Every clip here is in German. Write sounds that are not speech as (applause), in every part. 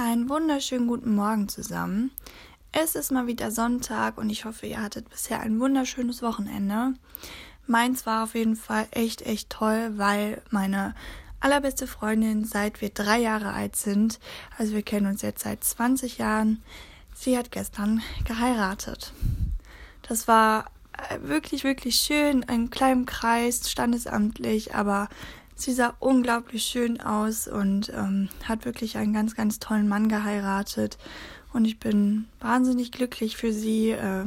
Einen wunderschönen guten Morgen zusammen. Es ist mal wieder Sonntag und ich hoffe, ihr hattet bisher ein wunderschönes Wochenende. Meins war auf jeden Fall echt, echt toll, weil meine allerbeste Freundin, seit wir drei Jahre alt sind, also wir kennen uns jetzt seit 20 Jahren, sie hat gestern geheiratet. Das war äh, wirklich, wirklich schön, in kleinem Kreis, standesamtlich, aber Sie sah unglaublich schön aus und ähm, hat wirklich einen ganz, ganz tollen Mann geheiratet. Und ich bin wahnsinnig glücklich für sie. Äh,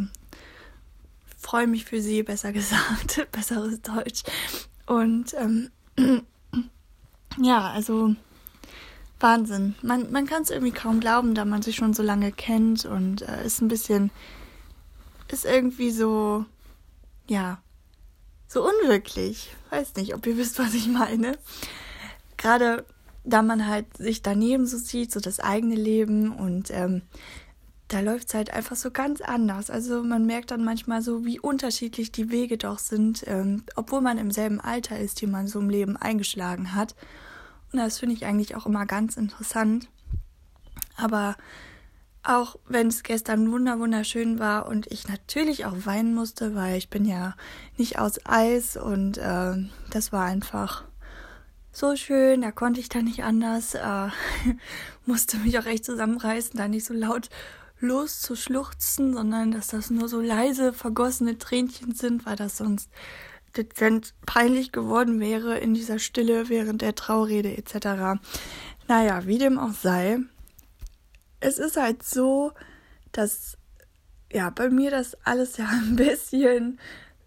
Freue mich für sie, besser (laughs) gesagt. Besseres Deutsch. Und ähm, (clears throat) ja, also Wahnsinn. Man, man kann es irgendwie kaum glauben, da man sich schon so lange kennt und äh, ist ein bisschen, ist irgendwie so, ja, so unwirklich. Weiß nicht, ob ihr wisst, was ich meine. Gerade da man halt sich daneben so sieht, so das eigene Leben und ähm, da läuft es halt einfach so ganz anders. Also man merkt dann manchmal so, wie unterschiedlich die Wege doch sind, ähm, obwohl man im selben Alter ist, die man so im Leben eingeschlagen hat. Und das finde ich eigentlich auch immer ganz interessant. Aber auch wenn es gestern wunder wunderschön war und ich natürlich auch weinen musste, weil ich bin ja nicht aus Eis und äh, das war einfach so schön, da konnte ich dann nicht anders, äh, (laughs) musste mich auch echt zusammenreißen, da nicht so laut loszuschluchzen, sondern dass das nur so leise vergossene Tränchen sind, weil das sonst dezent peinlich geworden wäre in dieser Stille während der Traurede etc. Naja, wie dem auch sei, es ist halt so, dass ja bei mir das alles ja (laughs) ein bisschen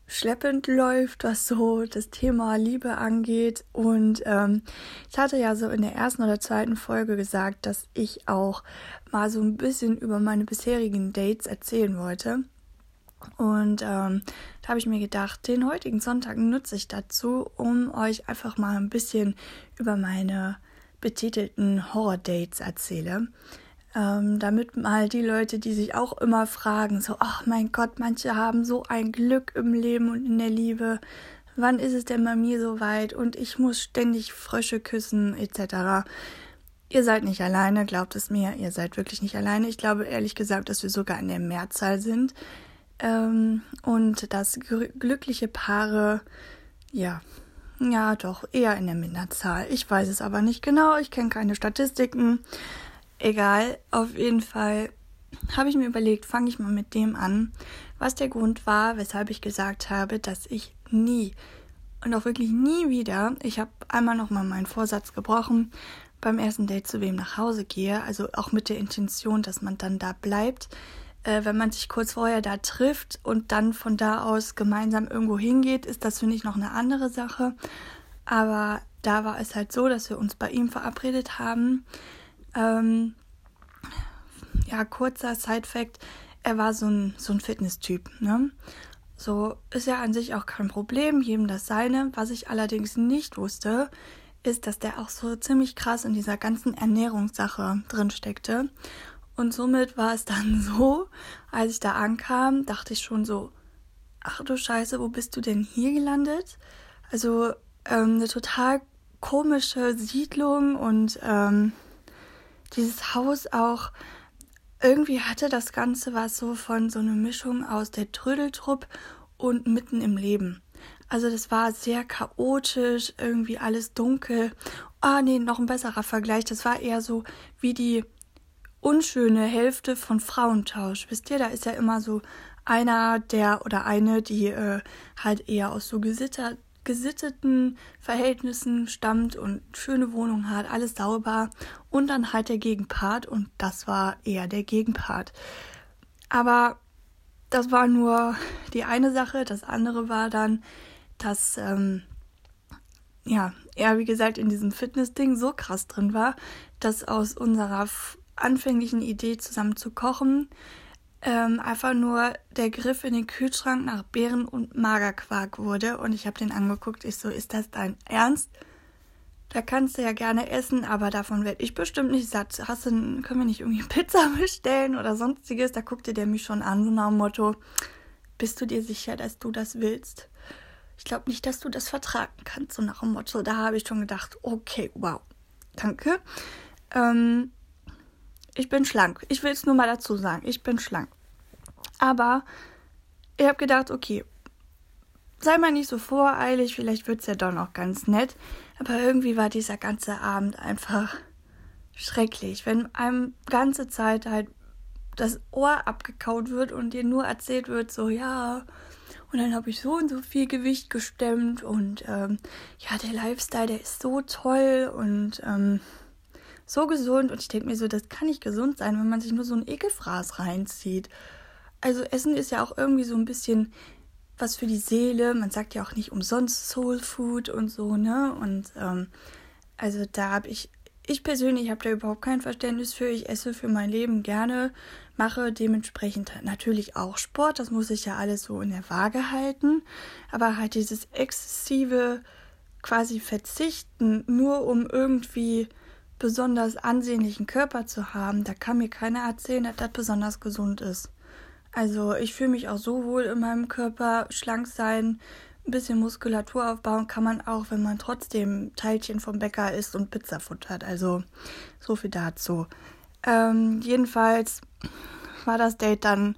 schleppend läuft, was so das Thema Liebe angeht. Und ähm, ich hatte ja so in der ersten oder zweiten Folge gesagt, dass ich auch mal so ein bisschen über meine bisherigen Dates erzählen wollte. Und ähm, da habe ich mir gedacht, den heutigen Sonntag nutze ich dazu, um euch einfach mal ein bisschen über meine betitelten Horror-Dates erzähle ähm, damit mal die Leute, die sich auch immer fragen, so, ach mein Gott, manche haben so ein Glück im Leben und in der Liebe, wann ist es denn bei mir so weit und ich muss ständig Frösche küssen etc. Ihr seid nicht alleine, glaubt es mir, ihr seid wirklich nicht alleine. Ich glaube ehrlich gesagt, dass wir sogar in der Mehrzahl sind ähm, und dass glückliche Paare, ja, ja, doch, eher in der Minderzahl. Ich weiß es aber nicht genau, ich kenne keine Statistiken. Egal, auf jeden Fall habe ich mir überlegt, fange ich mal mit dem an, was der Grund war, weshalb ich gesagt habe, dass ich nie und auch wirklich nie wieder, ich habe einmal nochmal meinen Vorsatz gebrochen, beim ersten Date zu wem nach Hause gehe, also auch mit der Intention, dass man dann da bleibt. Äh, wenn man sich kurz vorher da trifft und dann von da aus gemeinsam irgendwo hingeht, ist das, finde ich, noch eine andere Sache. Aber da war es halt so, dass wir uns bei ihm verabredet haben. Ähm, ja, kurzer Side-Fact: Er war so ein, so ein Fitness-Typ, ne? So ist ja an sich auch kein Problem, jedem das seine. Was ich allerdings nicht wusste, ist, dass der auch so ziemlich krass in dieser ganzen Ernährungssache drin steckte. Und somit war es dann (laughs) so, als ich da ankam, dachte ich schon so, ach du Scheiße, wo bist du denn hier gelandet? Also ähm, eine total komische Siedlung und ähm, dieses Haus auch irgendwie hatte das Ganze was so von so einer Mischung aus der Trödeltrupp und mitten im Leben. Also das war sehr chaotisch, irgendwie alles dunkel. Ah, nee, noch ein besserer Vergleich. Das war eher so wie die unschöne Hälfte von Frauentausch. Wisst ihr, da ist ja immer so einer, der oder eine, die äh, halt eher aus so gesittert, gesitteten Verhältnissen stammt und schöne Wohnung hat, alles sauber und dann halt der Gegenpart und das war eher der Gegenpart. Aber das war nur die eine Sache, das andere war dann, dass ähm, ja, er wie gesagt in diesem Fitness-Ding so krass drin war, dass aus unserer anfänglichen Idee zusammen zu kochen ähm, einfach nur der Griff in den Kühlschrank nach Beeren und Magerquark wurde. Und ich habe den angeguckt. Ich so, ist das dein Ernst? Da kannst du ja gerne essen, aber davon werde ich bestimmt nicht satt. Hast du, können wir nicht irgendwie (laughs) Pizza bestellen oder sonstiges? Da guckte der mich schon an, so nach dem Motto, bist du dir sicher, dass du das willst? Ich glaube nicht, dass du das vertragen kannst, so nach dem Motto. Da habe ich schon gedacht, okay, wow, danke. Ähm, Ich bin schlank. Ich will es nur mal dazu sagen. Ich bin schlank. Aber ich habe gedacht, okay, sei mal nicht so voreilig, vielleicht wird es ja doch noch ganz nett. Aber irgendwie war dieser ganze Abend einfach schrecklich, wenn einem ganze Zeit halt das Ohr abgekaut wird und dir nur erzählt wird, so ja, und dann habe ich so und so viel Gewicht gestemmt und ähm, ja, der Lifestyle, der ist so toll und ähm, so gesund. Und ich denke mir so, das kann nicht gesund sein, wenn man sich nur so ein Ekelfraß reinzieht. Also Essen ist ja auch irgendwie so ein bisschen was für die Seele. Man sagt ja auch nicht umsonst Soul Food und so, ne? Und ähm, also da habe ich, ich persönlich habe da überhaupt kein Verständnis für. Ich esse für mein Leben gerne, mache dementsprechend natürlich auch Sport. Das muss ich ja alles so in der Waage halten. Aber halt dieses exzessive quasi Verzichten, nur um irgendwie besonders ansehnlichen Körper zu haben, da kann mir keiner erzählen, dass das besonders gesund ist. Also ich fühle mich auch so wohl in meinem Körper, schlank sein, ein bisschen Muskulatur aufbauen kann man auch, wenn man trotzdem Teilchen vom Bäcker isst und Pizza futtert. Also so viel dazu. Ähm, jedenfalls war das Date dann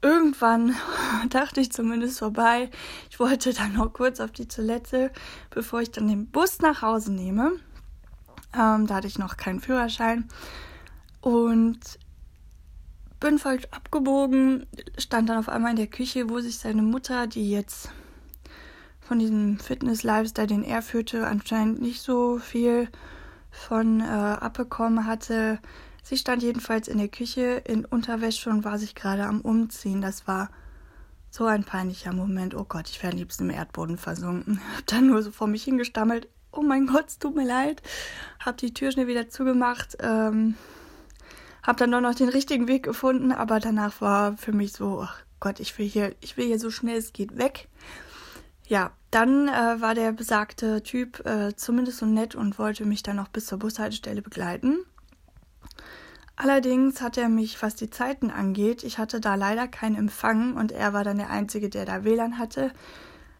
irgendwann, (laughs) dachte ich zumindest, vorbei. Ich wollte dann noch kurz auf die Toilette, bevor ich dann den Bus nach Hause nehme. Ähm, da hatte ich noch keinen Führerschein. Und bin falsch abgebogen, stand dann auf einmal in der Küche, wo sich seine Mutter, die jetzt von diesem Fitness-Lifestyle, den er führte, anscheinend nicht so viel von äh, abbekommen hatte. Sie stand jedenfalls in der Küche in Unterwäsche und war sich gerade am Umziehen. Das war so ein peinlicher Moment. Oh Gott, ich wäre am liebsten im Erdboden versunken. (laughs) Hab dann nur so vor mich hingestammelt. Oh mein Gott, es tut mir leid. Hab die Tür schnell wieder zugemacht. Ähm, hab dann nur noch den richtigen Weg gefunden, aber danach war für mich so, ach Gott, ich will hier, ich will hier so schnell es geht weg. Ja, dann äh, war der besagte Typ äh, zumindest so nett und wollte mich dann noch bis zur Bushaltestelle begleiten. Allerdings hat er mich, was die Zeiten angeht, ich hatte da leider keinen Empfang und er war dann der Einzige, der da WLAN hatte.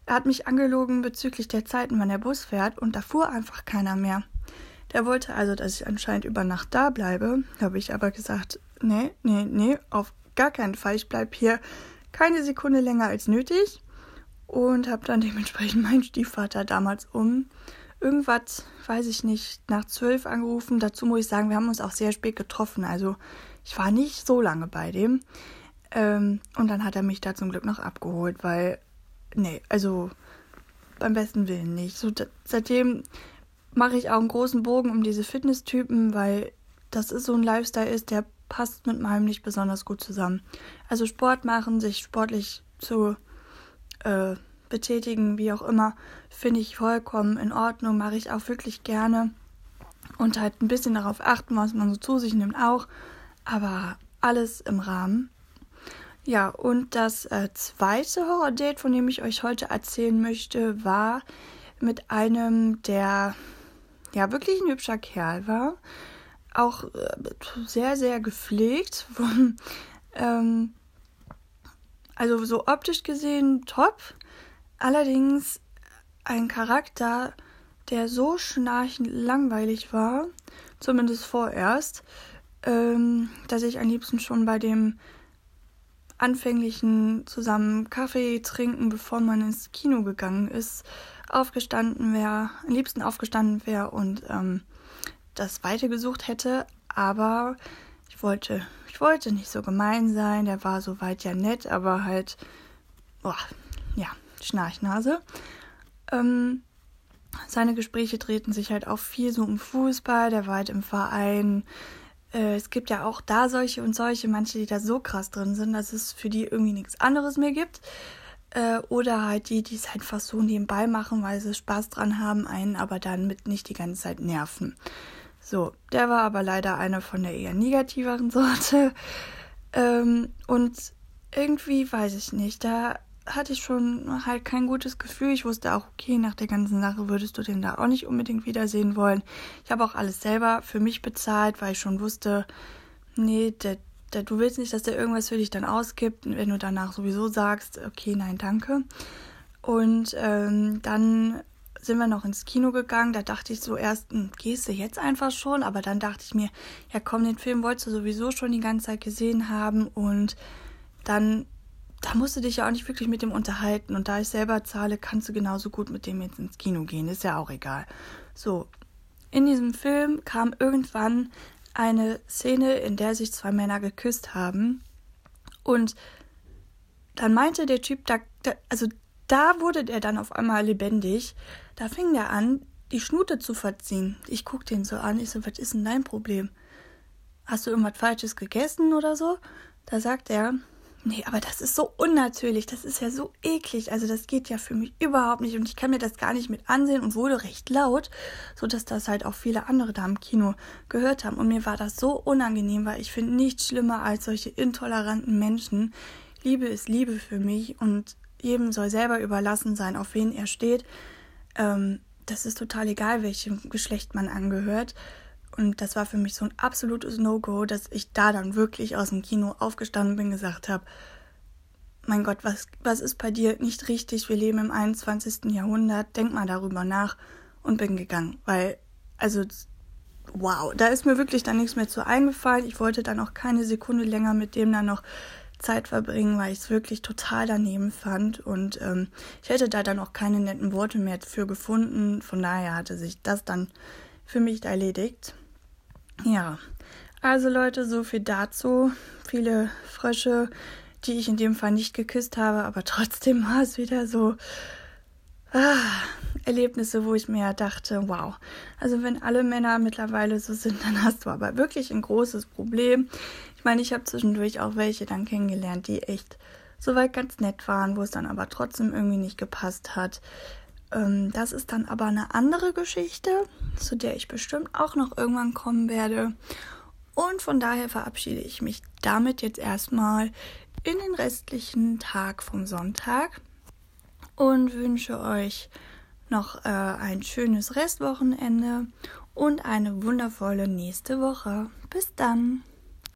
Er hat mich angelogen bezüglich der Zeiten, wann der Bus fährt und da fuhr einfach keiner mehr. Der wollte also, dass ich anscheinend über Nacht da bleibe. Habe ich aber gesagt, nee, nee, nee, auf gar keinen Fall. Ich bleibe hier keine Sekunde länger als nötig. Und habe dann dementsprechend (laughs) meinen Stiefvater damals um irgendwas, weiß ich nicht, nach zwölf angerufen. Dazu muss ich sagen, wir haben uns auch sehr spät getroffen. Also ich war nicht so lange bei dem. Ähm, und dann hat er mich da zum Glück noch abgeholt, weil, nee, also beim besten Willen nicht. So, seitdem mache ich auch einen großen Bogen um diese Fitnesstypen, weil das ist so ein Lifestyle ist, der passt mit meinem nicht besonders gut zusammen. Also Sport machen, sich sportlich zu äh, betätigen, wie auch immer, finde ich vollkommen in Ordnung, mache ich auch wirklich gerne. Und halt ein bisschen darauf achten, was man so zu sich nimmt, auch. Aber alles im Rahmen. Ja, und das äh, zweite Horror-Date, von dem ich euch heute erzählen möchte, war mit einem, der ja wirklich ein hübscher Kerl war. Auch äh, sehr, sehr gepflegt. (laughs) ähm, also so optisch gesehen top. Allerdings ein Charakter, der so schnarchend langweilig war, zumindest vorerst, ähm, dass ich am liebsten schon bei dem anfänglichen zusammen Kaffee trinken, bevor man ins Kino gegangen ist, aufgestanden wäre, am liebsten aufgestanden wäre und ähm, das weitergesucht hätte, aber ich wollte, ich wollte nicht so gemein sein, der war soweit ja nett, aber halt, boah, ja, Schnarchnase. Ähm, seine Gespräche drehten sich halt auch viel so um Fußball, der war halt im Verein. Äh, es gibt ja auch da solche und solche, manche, die da so krass drin sind, dass es für die irgendwie nichts anderes mehr gibt. Äh, oder halt die, die es einfach so nebenbei machen, weil sie Spaß dran haben, einen aber dann mit nicht die ganze Zeit nerven. So, der war aber leider einer von der eher negativeren (laughs) Sorte. Ähm, und irgendwie weiß ich nicht, da hatte ich schon halt kein gutes Gefühl. Ich wusste auch, okay, nach der ganzen Sache würdest du den da auch nicht unbedingt wiedersehen wollen. Ich habe auch alles selber für mich bezahlt, weil ich schon wusste, nee, der der, du willst nicht, dass der irgendwas für dich dann ausgibt, wenn du danach sowieso sagst, okay, nein, danke. Und ähm, dann sind wir noch ins Kino gegangen. Da dachte ich so erst, hm, gehst du jetzt einfach schon? Aber dann dachte ich mir, ja komm, den Film wolltest du sowieso schon die ganze Zeit gesehen haben und dann, da musst du dich ja auch nicht wirklich mit dem unterhalten. Und da ich selber zahle, kannst du genauso gut mit dem jetzt ins Kino gehen. Ist ja auch egal. So, in diesem Film kam irgendwann eine Szene, in der sich zwei Männer geküsst haben. Und dann meinte der Typ, da, da, also da wurde der dann auf einmal lebendig. Da fing der an, die Schnute zu verziehen. Ich guck den so an, ich so, was ist denn dein Problem? Hast du irgendwas Falsches gegessen oder so? Da sagt er, nee, aber das ist so unnatürlich, das ist ja so eklig, also das geht ja für mich überhaupt nicht und ich kann mir das gar nicht mit ansehen und wurde recht laut, so dass das halt auch viele andere da im Kino gehört haben und mir war das so unangenehm, weil ich finde nichts schlimmer als solche intoleranten Menschen. Liebe ist Liebe für mich und jedem soll selber überlassen sein, auf wen er steht. Ähm, das ist total egal, welchem Geschlecht man angehört. Und das war für mich so ein absolutes No-Go, dass ich da dann wirklich aus dem Kino aufgestanden bin, gesagt habe, mein Gott, was, was ist bei dir nicht richtig? Wir leben im 21. Jahrhundert, denk mal darüber nach und bin gegangen. Weil, also, wow, da ist mir wirklich dann nichts mehr zu eingefallen. Ich wollte dann auch keine Sekunde länger mit dem dann noch Zeit verbringen, weil ich es wirklich total daneben fand. Und ähm, ich hätte da dann auch keine netten Worte mehr für gefunden. Von daher hatte sich das dann für mich erledigt. Ja, also Leute, so viel dazu. Viele Frösche, die ich in dem Fall nicht geküsst habe, aber trotzdem war es wieder so ah, Erlebnisse, wo ich mir dachte, wow. Also wenn alle Männer mittlerweile so sind, (laughs) dann hast du aber wirklich ein großes Problem. Ich meine, ich habe zwischendurch auch welche dann kennengelernt, die echt soweit ganz nett waren, wo es dann aber trotzdem irgendwie nicht gepasst hat. Ähm, das ist dann aber eine andere Geschichte, zu der ich bestimmt auch noch irgendwann kommen werde. Und von daher verabschiede ich mich damit jetzt erstmal in den restlichen Tag vom Sonntag und wünsche euch noch äh, ein schönes Restwochenende und eine wundervolle nächste Woche. Bis dann.